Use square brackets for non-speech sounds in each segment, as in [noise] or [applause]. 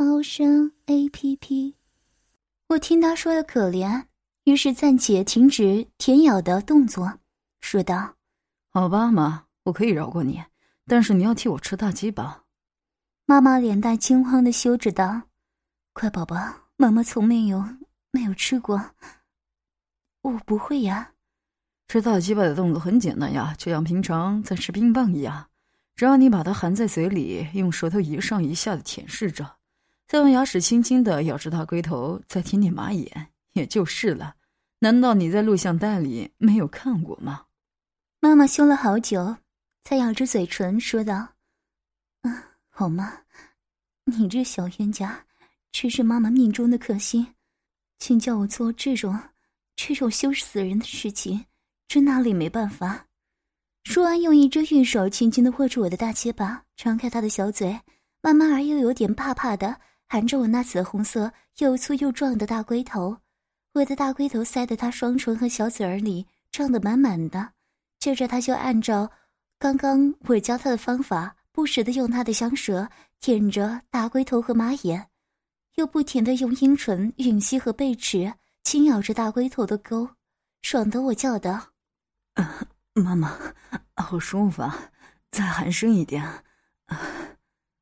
猫声 A P P。我听他说的可怜，于是暂且停止舔咬的动作，说道：“好吧，妈，我可以饶过你，但是你要替我吃大鸡巴。”妈妈脸带惊慌的羞着道：“乖宝宝，妈妈从没有没有吃过，我不会呀。吃大鸡巴的动作很简单呀，就像平常在吃冰棒一样。”只要你把它含在嘴里，用舌头一上一下的舔舐着，再用牙齿轻轻的咬着大龟头，再舔舔马眼，也就是了。难道你在录像带里没有看过吗？妈妈羞了好久，才咬着嘴唇说道：“嗯，好吗？你这小冤家，真是妈妈命中的克星，请叫我做这种这种羞死人的事情，真哪里没办法。”说完，用一只玉手轻轻的握住我的大结巴，张开他的小嘴，慢慢而又有点怕怕的含着我那紫红色又粗又壮的大龟头。我的大龟头塞得他双唇和小嘴儿里胀得满满的。接着，他就按照刚刚我教他的方法，不时的用他的香舌舔着大龟头和马眼，又不停的用阴唇吮吸和背齿轻咬着大龟头的沟，爽得我叫道。妈妈，好舒服啊！再含深一点。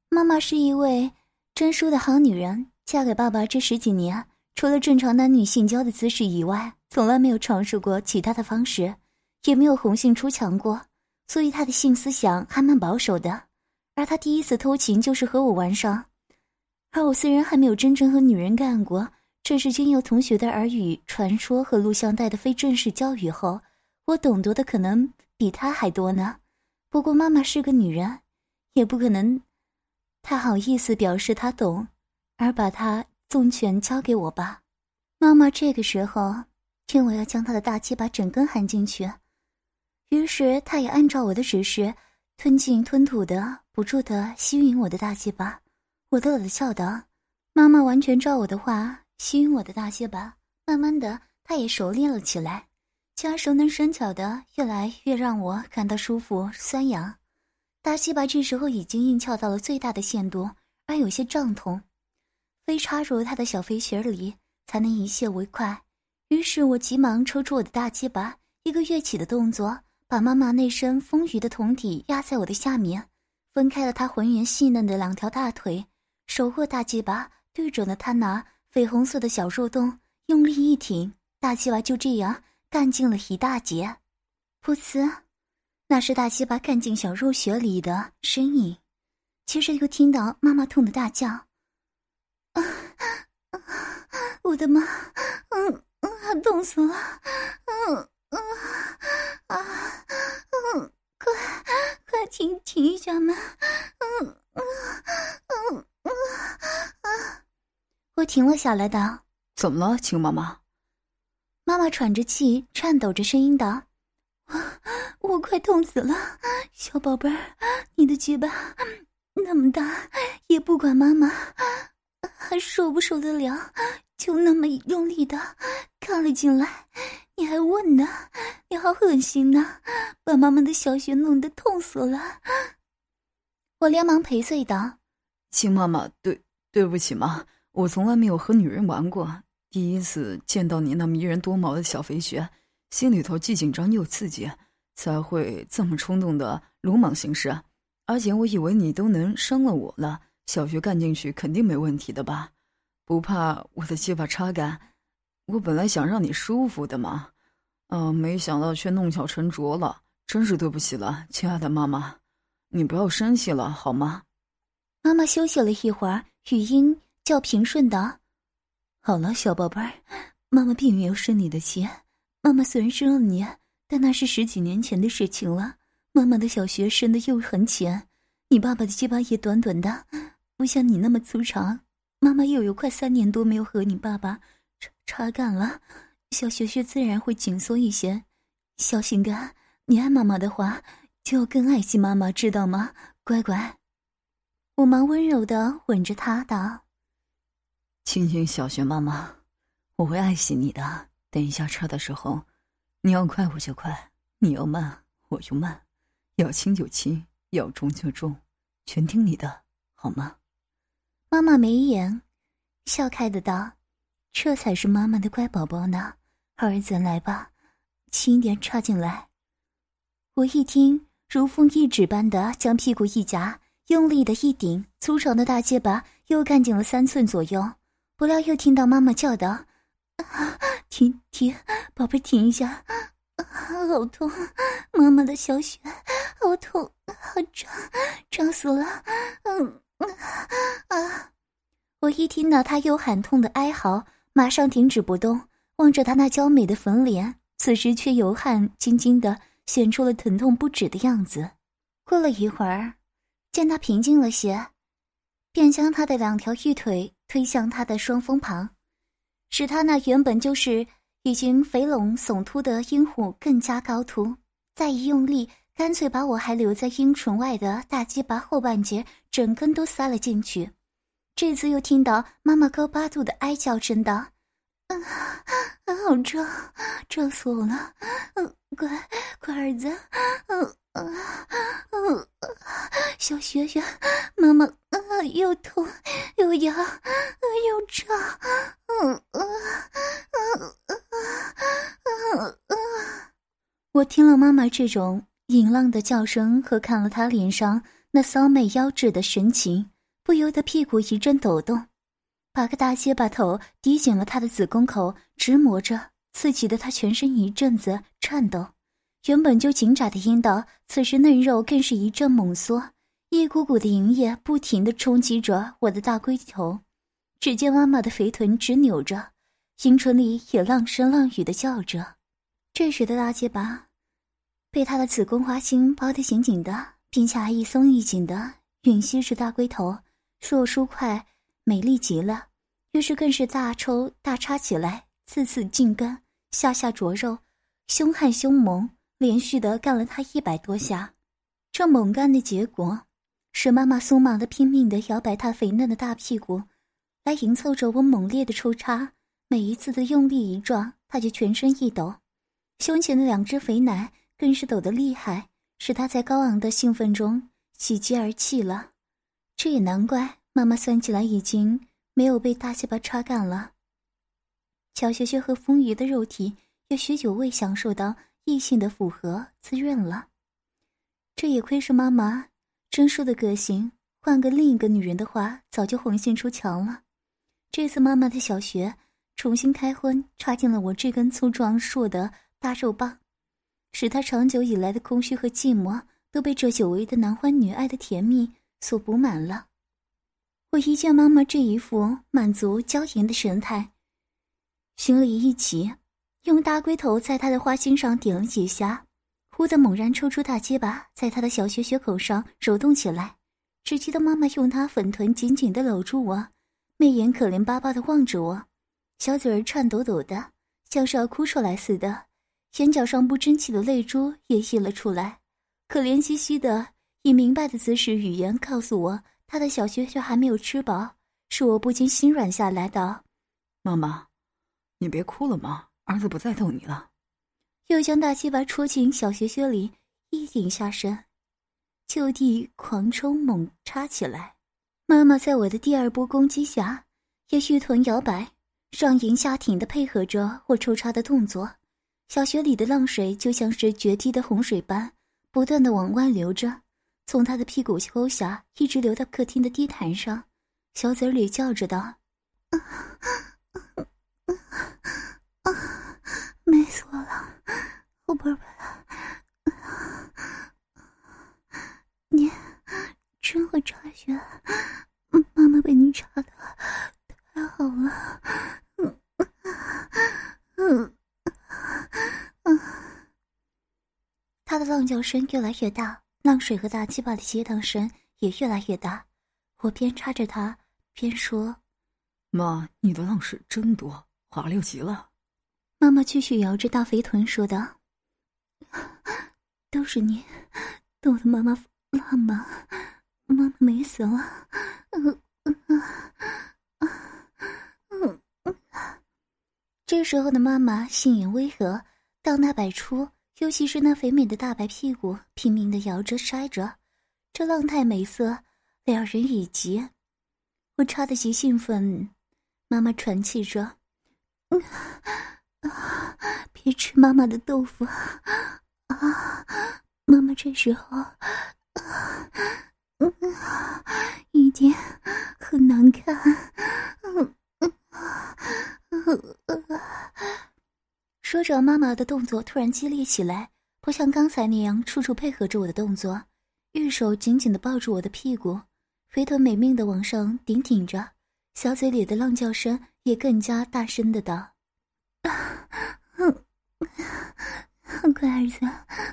妈妈是一位真淑的好女人，嫁给爸爸这十几年，除了正常男女性交的姿势以外，从来没有尝试过其他的方式，也没有红杏出墙过，所以她的性思想还蛮保守的。而她第一次偷情就是和我玩上，而我虽然还没有真正和女人干过，这是经由同学的耳语传说和录像带的非正式教育后。我懂得的可能比他还多呢，不过妈妈是个女人，也不可能他好意思表示他懂，而把他纵权交给我吧。妈妈这个时候听我要将他的大鸡巴整根含进去，于是他也按照我的指示，吞进吞吐的，不住的吸吮我的大鸡巴。我乐乐笑道：“妈妈完全照我的话吸吮我的大鸡巴，慢慢的，他也熟练了起来。”其熟能生巧的，越来越让我感到舒服酸痒。大鸡巴这时候已经硬翘到了最大的限度，而有些胀痛，非插入他的小肥穴里才能一泄为快。于是我急忙抽出我的大鸡巴，一个跃起的动作，把妈妈那身丰腴的胴体压在我的下面，分开了她浑圆细嫩的两条大腿，手握大鸡巴对准了她那绯红色的小肉洞，用力一挺，大鸡巴就这样。干净了一大截，噗呲，那是大西巴干进小肉穴里的声音。接着又听到妈妈痛的大叫：“啊，我的妈，嗯嗯，痛死了，嗯嗯啊，嗯，快快停停一下嘛，嗯嗯嗯嗯啊！”我停了下来，道：“怎么了，亲妈妈？”妈妈喘着气，颤抖着声音道：“我 [laughs] 我快痛死了，小宝贝儿，你的鸡巴那么大，也不管妈妈还受不受得了，就那么用力的看了进来。你还问呢？你好恶心呐，把妈妈的小穴弄得痛死了。”我连忙赔罪道：“亲妈妈，对对不起嘛，我从来没有和女人玩过。”第一次见到你那迷人多毛的小肥穴，心里头既紧张又刺激，才会这么冲动的鲁莽行事。而且我以为你都能伤了我了，小学干进去肯定没问题的吧？不怕我的鸡巴插干？我本来想让你舒服的嘛，嗯，没想到却弄巧成拙了，真是对不起了，亲爱的妈妈，你不要生气了好吗？妈妈休息了一会儿，语音较平顺的。好了，小宝贝儿，妈妈并没有生你的气。妈妈虽然生了你，但那是十几年前的事情了。妈妈的小穴深的又很浅，你爸爸的鸡巴也短短的，不像你那么粗长。妈妈又有快三年多没有和你爸爸插插干了，小学学自然会紧缩一些。小心肝，你爱妈妈的话，就要更爱惜妈妈，知道吗？乖乖。我忙温柔的吻着他道：“亲亲小雪妈妈，我会爱惜你的。等一下插的时候，你要快我就快，你要慢我就慢，要轻就轻，要重就重，全听你的，好吗？”妈妈眉眼笑开的道：“这才是妈妈的乖宝宝呢，儿子，来吧，轻点插进来。”我一听，如风一指般的将屁股一夹。用力的一顶，粗长的大结巴又干进了三寸左右。不料又听到妈妈叫道：“停停，宝贝，停一下！好痛，妈妈的小雪，好痛，好胀，胀死了！”嗯啊！我一听到他又喊痛的哀嚎，马上停止不动，望着他那娇美的粉脸，此时却油汗津津的显出了疼痛不止的样子。过了一会儿。见他平静了些，便将他的两条玉腿推向他的双峰旁，使他那原本就是已经肥隆耸突的阴虎更加高凸。再一用力，干脆把我还留在阴唇外的大鸡巴后半截整根都塞了进去。这次又听到妈妈高八度的哀叫声道：“嗯，好臭，臭死我了！嗯，乖，乖儿子，嗯。”啊，嗯，小学学，妈妈，啊，又痛又痒，又胀，嗯嗯嗯嗯嗯我听了妈妈这种淫浪的叫声，和看了她脸上那骚媚妖冶的神情，不由得屁股一阵抖动，把个大结巴头抵紧了她的子宫口，直磨着，刺激的她全身一阵子颤抖。原本就紧窄的阴道，此时嫩肉更是一阵猛缩，一股股的淫液不停地冲击着我的大龟头。只见妈妈的肥臀直扭着，阴唇里也浪声浪语的叫着。这时的大结巴被她的子宫花心包得紧紧的，并且还一松一紧的吮吸着大龟头，硕舒快美丽极了。于是更是大抽大插起来，次次进根，下下灼肉，凶悍凶猛。连续的干了他一百多下，这猛干的结果，使妈妈松麻的拼命的摇摆她肥嫩的大屁股，来迎凑着我猛烈的抽插。每一次的用力一撞，她就全身一抖，胸前的两只肥奶更是抖得厉害，使她在高昂的兴奋中喜极而泣了。这也难怪，妈妈算起来已经没有被大鸡巴插干了。乔学学和丰腴的肉体也许久未享受到。异性的符合滋润了，这也亏是妈妈真淑的个性，换个另一个女人的话，早就红杏出墙了。这次妈妈的小穴重新开荤，插进了我这根粗壮硕的大肉棒，使她长久以来的空虚和寂寞都被这久违的男欢女爱的甜蜜所补满了。我一见妈妈这一副满足娇颜的神态，心里一急。用大龟头在他的花心上点了几下，忽的猛然抽出大鸡巴，在他的小穴穴口上揉动起来。只记得妈妈用她粉臀紧紧的搂住我，媚眼可怜巴巴的望着我，小嘴儿颤抖抖的，像是要哭出来似的，眼角上不争气的泪珠也溢了出来，可怜兮兮的以明白的姿势语言告诉我，他的小穴穴还没有吃饱，是我不禁心软下来，的：“妈妈，你别哭了嘛。”儿子不再逗你了，又将大鸡巴戳进小穴穴里，一顶下身，就地狂抽猛插起来。妈妈在我的第二波攻击下，也玉臀摇摆，上迎下挺的配合着我抽插的动作。小穴里的浪水就像是决堤的洪水般，不断的往外流着，从他的屁股沟下一直流到客厅的地毯上。小嘴里叫着道。啊，美死我了，我宝贝，你真会插血，妈妈被你查的太好了，嗯嗯嗯，他的浪叫声越来越大，浪水和大鸡巴的激荡声也越来越大，我边插着他边说：“妈，你的浪水真多，滑溜极了。妈妈继续摇着大肥臀说道：“都是你，逗得妈妈浪嘛，妈妈美死了。”嗯嗯嗯嗯嗯。这时候的妈妈性眼微和，荡大百出，尤其是那肥美的大白屁股，拼命的摇着筛着，这浪态美色，两人已极。我插的极兴奋，妈妈喘气着：“嗯。”去！吃妈妈的豆腐啊！妈妈这时候啊，嗯，一定很难看。嗯嗯嗯说着，妈妈的动作突然激烈起来，不像刚才那样处处配合着我的动作，玉手紧紧的抱住我的屁股，肥臀美命的往上顶挺着，小嘴里的浪叫声也更加大声的道。乖儿子，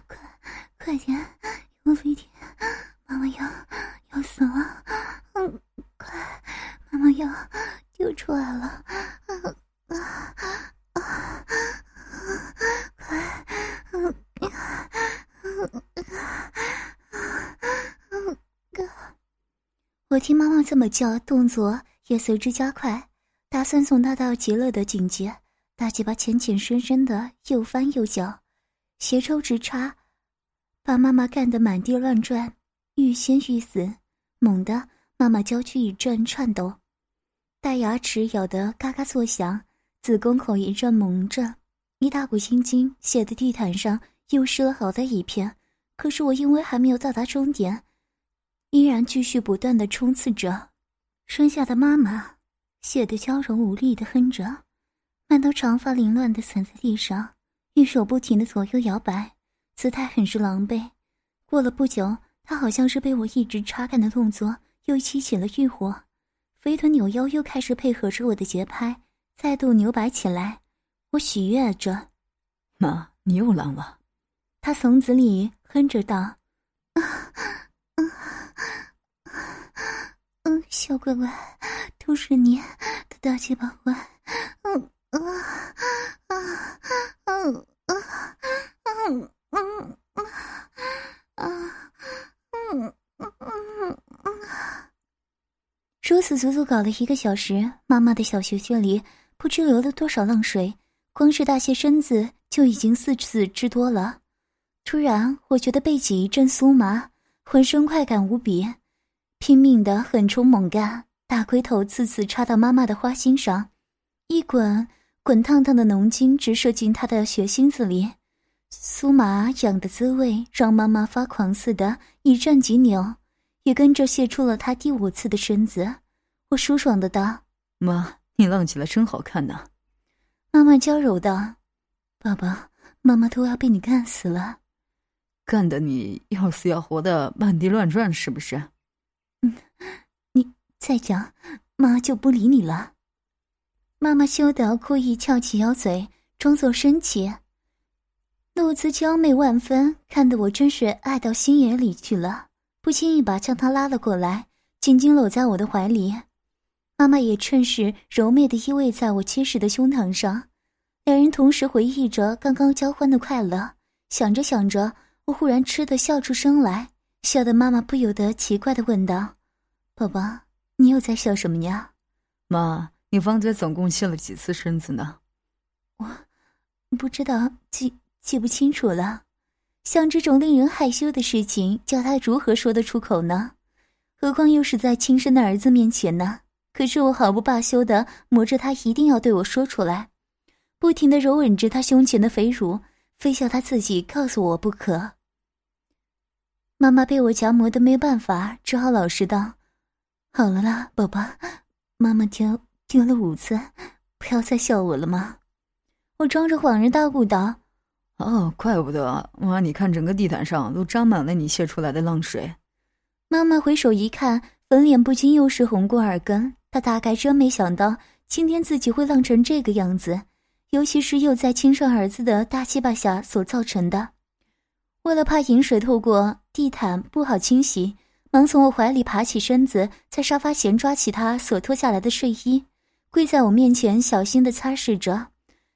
快快点，用力点，妈妈要要死了！嗯，快，妈妈要丢出来了！快！我听妈妈这么叫，动作也随之加快，打算送她到极乐的境界。大鸡巴浅浅深深的又翻又搅，斜抽直插，把妈妈干得满地乱转，欲仙欲死。猛地，妈妈娇躯一阵颤抖，大牙齿咬得嘎嘎作响，子宫口一阵蒙着，一大股青筋写的地毯上又湿了好大一片。可是我因为还没有到达终点，依然继续不断的冲刺着。生下的妈妈，写得娇柔无力的哼着。满头长发凌乱的散在地上，玉手不停的左右摇摆，姿态很是狼狈。过了不久，他好像是被我一直插干的动作又激起了欲火，肥臀扭腰又开始配合着我的节拍，再度扭摆起来。我喜悦着：“妈，你又浪了。”他从子里哼着道：“啊，嗯，嗯，小乖乖，都是你的大鸡巴坏。”嗯。啊啊啊啊啊嗯嗯啊啊嗯嗯嗯足足搞了一个小时，妈妈的小穴穴里不知流了多少浪水，光是大些身子就已经四次之多了。突然，我觉得背脊一阵酥麻，浑身快感无比，拼命的狠冲猛干，大龟头次次插到妈妈的花心上，一滚。滚烫烫的浓精直射进他的血心子里，酥麻痒的滋味让妈妈发狂似的，一阵急扭，也跟着泄出了他第五次的身子。我舒爽的道：“妈，你浪起来真好看呐。”妈妈娇柔道：“爸爸妈妈都要被你干死了，干的你要死要活的满地乱转，是不是？”嗯，你再讲，妈就不理你了。妈妈羞得故意翘起腰嘴，装作生气，露姿娇媚万分，看得我真是爱到心眼里去了。不轻一把将她拉了过来，紧紧搂在我的怀里。妈妈也趁势柔媚的依偎在我结实的胸膛上，两人同时回忆着刚刚交欢的快乐。想着想着，我忽然吃的笑出声来，笑得妈妈不由得奇怪的问道：“宝宝，你又在笑什么呀？”妈。你方才总共泄了几次身子呢？我不知道，记记不清楚了。像这种令人害羞的事情，叫他如何说得出口呢？何况又是在亲生的儿子面前呢？可是我毫不罢休的磨着他，一定要对我说出来，不停的揉吻着他胸前的肥乳，非要他自己告诉我不可。妈妈被我夹磨的没办法，只好老实道：“好了啦，宝宝，妈妈丢。”丢了五次，不要再笑我了吗？我装着恍然大悟道：“哦，怪不得妈，你看整个地毯上都沾满了你泄出来的浪水。”妈妈回首一看，粉脸不禁又是红过耳根。他大概真没想到今天自己会浪成这个样子，尤其是又在亲生儿子的大鸡巴下所造成的。为了怕饮水透过地毯不好清洗，忙从我怀里爬起身子，在沙发前抓起他所脱下来的睡衣。跪在我面前，小心的擦拭着。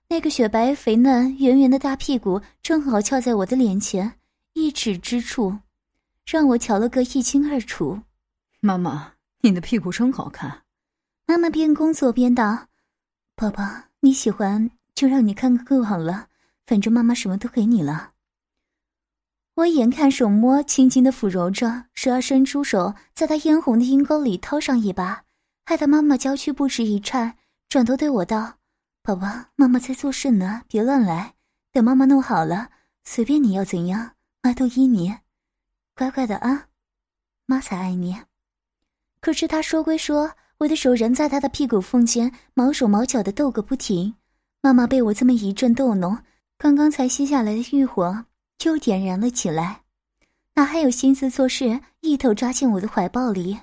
那个雪白肥嫩、圆圆的大屁股正好翘在我的脸前一尺之处，让我瞧了个一清二楚。妈妈，你的屁股真好看。妈妈边工作边道：“宝宝，你喜欢就让你看个够好了，反正妈妈什么都给你了。”我眼看手摸，轻轻的抚揉着，时而伸出手，在他嫣红的阴沟里掏上一把，害得妈妈娇躯不时一颤，转头对我道。宝宝，妈妈在做事呢，别乱来。等妈妈弄好了，随便你要怎样，妈都依你。乖乖的啊，妈才爱你。可是他说归说，我的手仍在他的屁股缝间毛手毛脚的斗个不停。妈妈被我这么一阵逗弄，刚刚才熄下来的欲火又点燃了起来，哪还有心思做事？一头扎进我的怀抱里，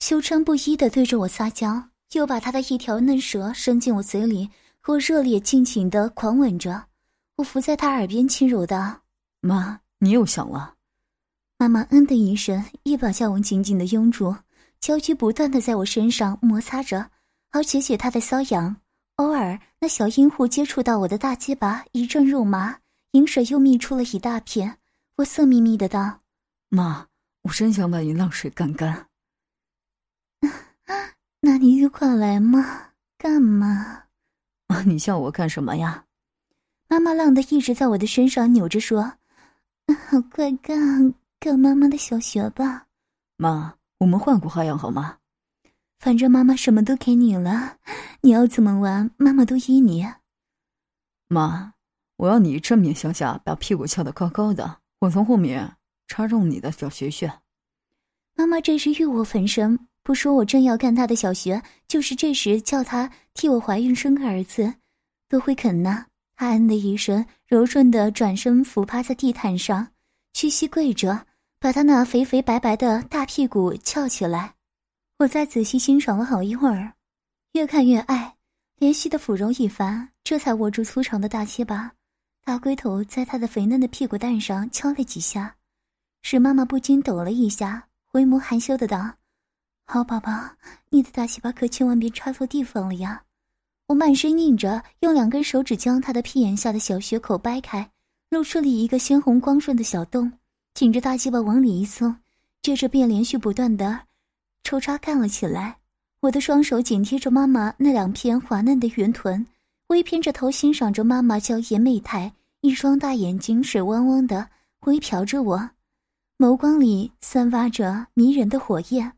羞嗔不一的对着我撒娇。又把他的一条嫩舌伸进我嘴里，和我热烈尽情的狂吻着。我伏在他耳边轻柔道：“妈，你又想了。”妈妈嗯的一声，一把将我紧紧的拥住，娇躯不断的在我身上摩擦着，而且且他的瘙痒。偶尔那小阴户接触到我的大鸡巴，一阵肉麻，饮水又泌出了一大片。我色眯眯的道：“妈，我真想把你浪水干干。[laughs] ”那你就快来嘛！干嘛？啊，你叫我干什么呀？妈妈浪的一直在我的身上扭着说：“ [laughs] 快干干妈妈的小穴吧。”妈，我们换个花样好吗？反正妈妈什么都给你了，你要怎么玩，妈妈都依你。妈，我要你正面向下，把屁股翘得高高的，我从后面插中你的小穴穴。妈妈这是欲火焚身。不说我正要干他的小穴，就是这时叫他替我怀孕生个儿子，都会肯呢。她嗯的一声，柔顺的转身俯趴在地毯上，屈膝跪着，把他那肥肥白白的大屁股翘起来。我再仔细欣赏了好一会儿，越看越爱，连续的抚揉一番，这才握住粗长的大鸡巴，大龟头在他的肥嫩的屁股蛋上敲了几下，使妈妈不禁抖了一下，回眸含羞的道。好宝宝，你的大鸡巴可千万别插错地方了呀！我满身硬着，用两根手指将他的屁眼下的小穴口掰开，露出了一个鲜红光润的小洞，挺着大鸡巴往里一送，接着便连续不断的抽插干了起来。我的双手紧贴着妈妈那两片滑嫩的圆臀，微偏着头欣赏着妈妈娇艳媚态，一双大眼睛水汪汪的微瞟着我，眸光里散发着迷人的火焰。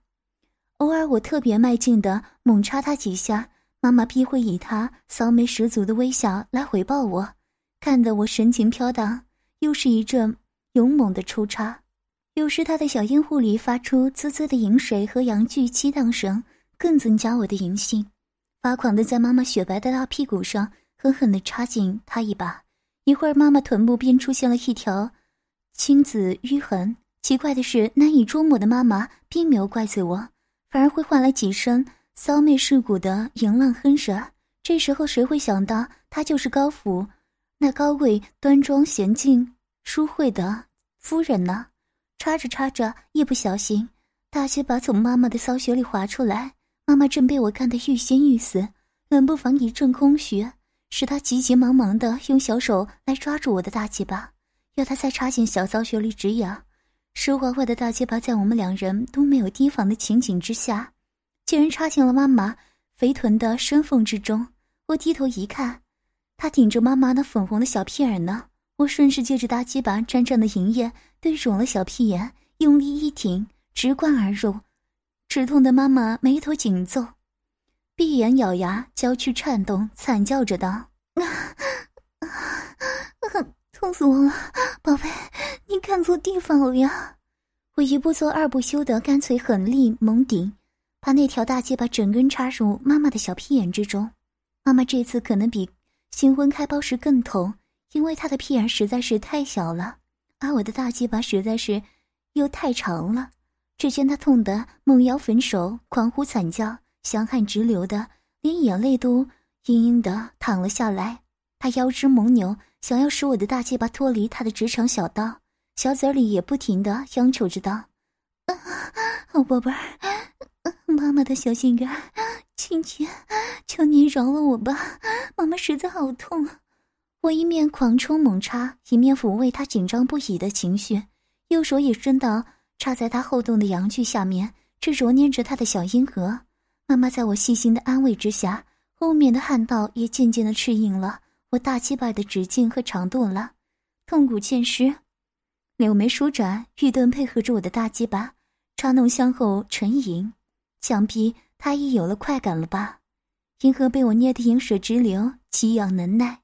偶尔，我特别卖劲的猛插他几下，妈妈必会以她骚媚十足的微笑来回报我，看得我神情飘荡。又是一阵勇猛的抽插，有时他的小阴户里发出滋滋的饮水和阳具激荡声，更增加我的淫性。发狂的在妈妈雪白的大屁股上狠狠的插进他一把，一会儿妈妈臀部便出现了一条青紫淤痕。奇怪的是，难以捉摸的妈妈并没有怪罪我。反而会换来几声骚媚世骨的淫浪哼声。这时候谁会想到她就是高府那高贵端庄娴静淑慧的夫人呢？插着插着，一不小心，大鸡巴从妈妈的骚穴里滑出来。妈妈正被我干得欲仙欲死，冷不防一阵空虚，使她急急忙忙的用小手来抓住我的大鸡巴，要他再插进小骚穴里止痒。湿滑滑的大鸡巴在我们两人都没有提防的情景之下，竟然插进了妈妈肥臀的深缝之中。我低头一看，她顶着妈妈那粉红的小屁眼呢。我顺势借着大鸡巴沾沾的银液，对准了小屁眼，用力一挺，直灌而入。止痛的妈妈眉头紧皱，闭眼咬牙，娇躯颤动，惨叫着道：“啊啊，痛死我了，宝贝！”你看错地方了呀！我一不做二不休的，干脆狠力猛顶，把那条大鸡巴整根插入妈妈的小屁眼之中。妈妈这次可能比新婚开包时更痛，因为他的屁眼实在是太小了，而我的大鸡巴实在是又太长了。只见他痛得猛摇粉手，狂呼惨叫，香汗直流的，连眼泪都嘤嘤的淌了下来。他腰肢猛扭，想要使我的大鸡巴脱离他的直肠小道。小嘴里也不停的央求着道：“好宝贝儿，妈妈的小心肝亲亲，求您饶了我吧，妈妈实在好痛啊。我一面狂冲猛插，一面抚慰他紧张不已的情绪，右手也伸到插在他后洞的阳具下面，去揉捏着他的小阴核。妈妈在我细心的安慰之下，后面的汗道也渐渐的适应了我大鸡巴的直径和长度了，痛苦渐失。柳眉舒展，玉盾配合着我的大鸡巴，插弄香后沉吟，想必他已有了快感了吧？银河被我捏得饮水直流，奇痒难耐。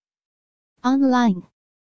online。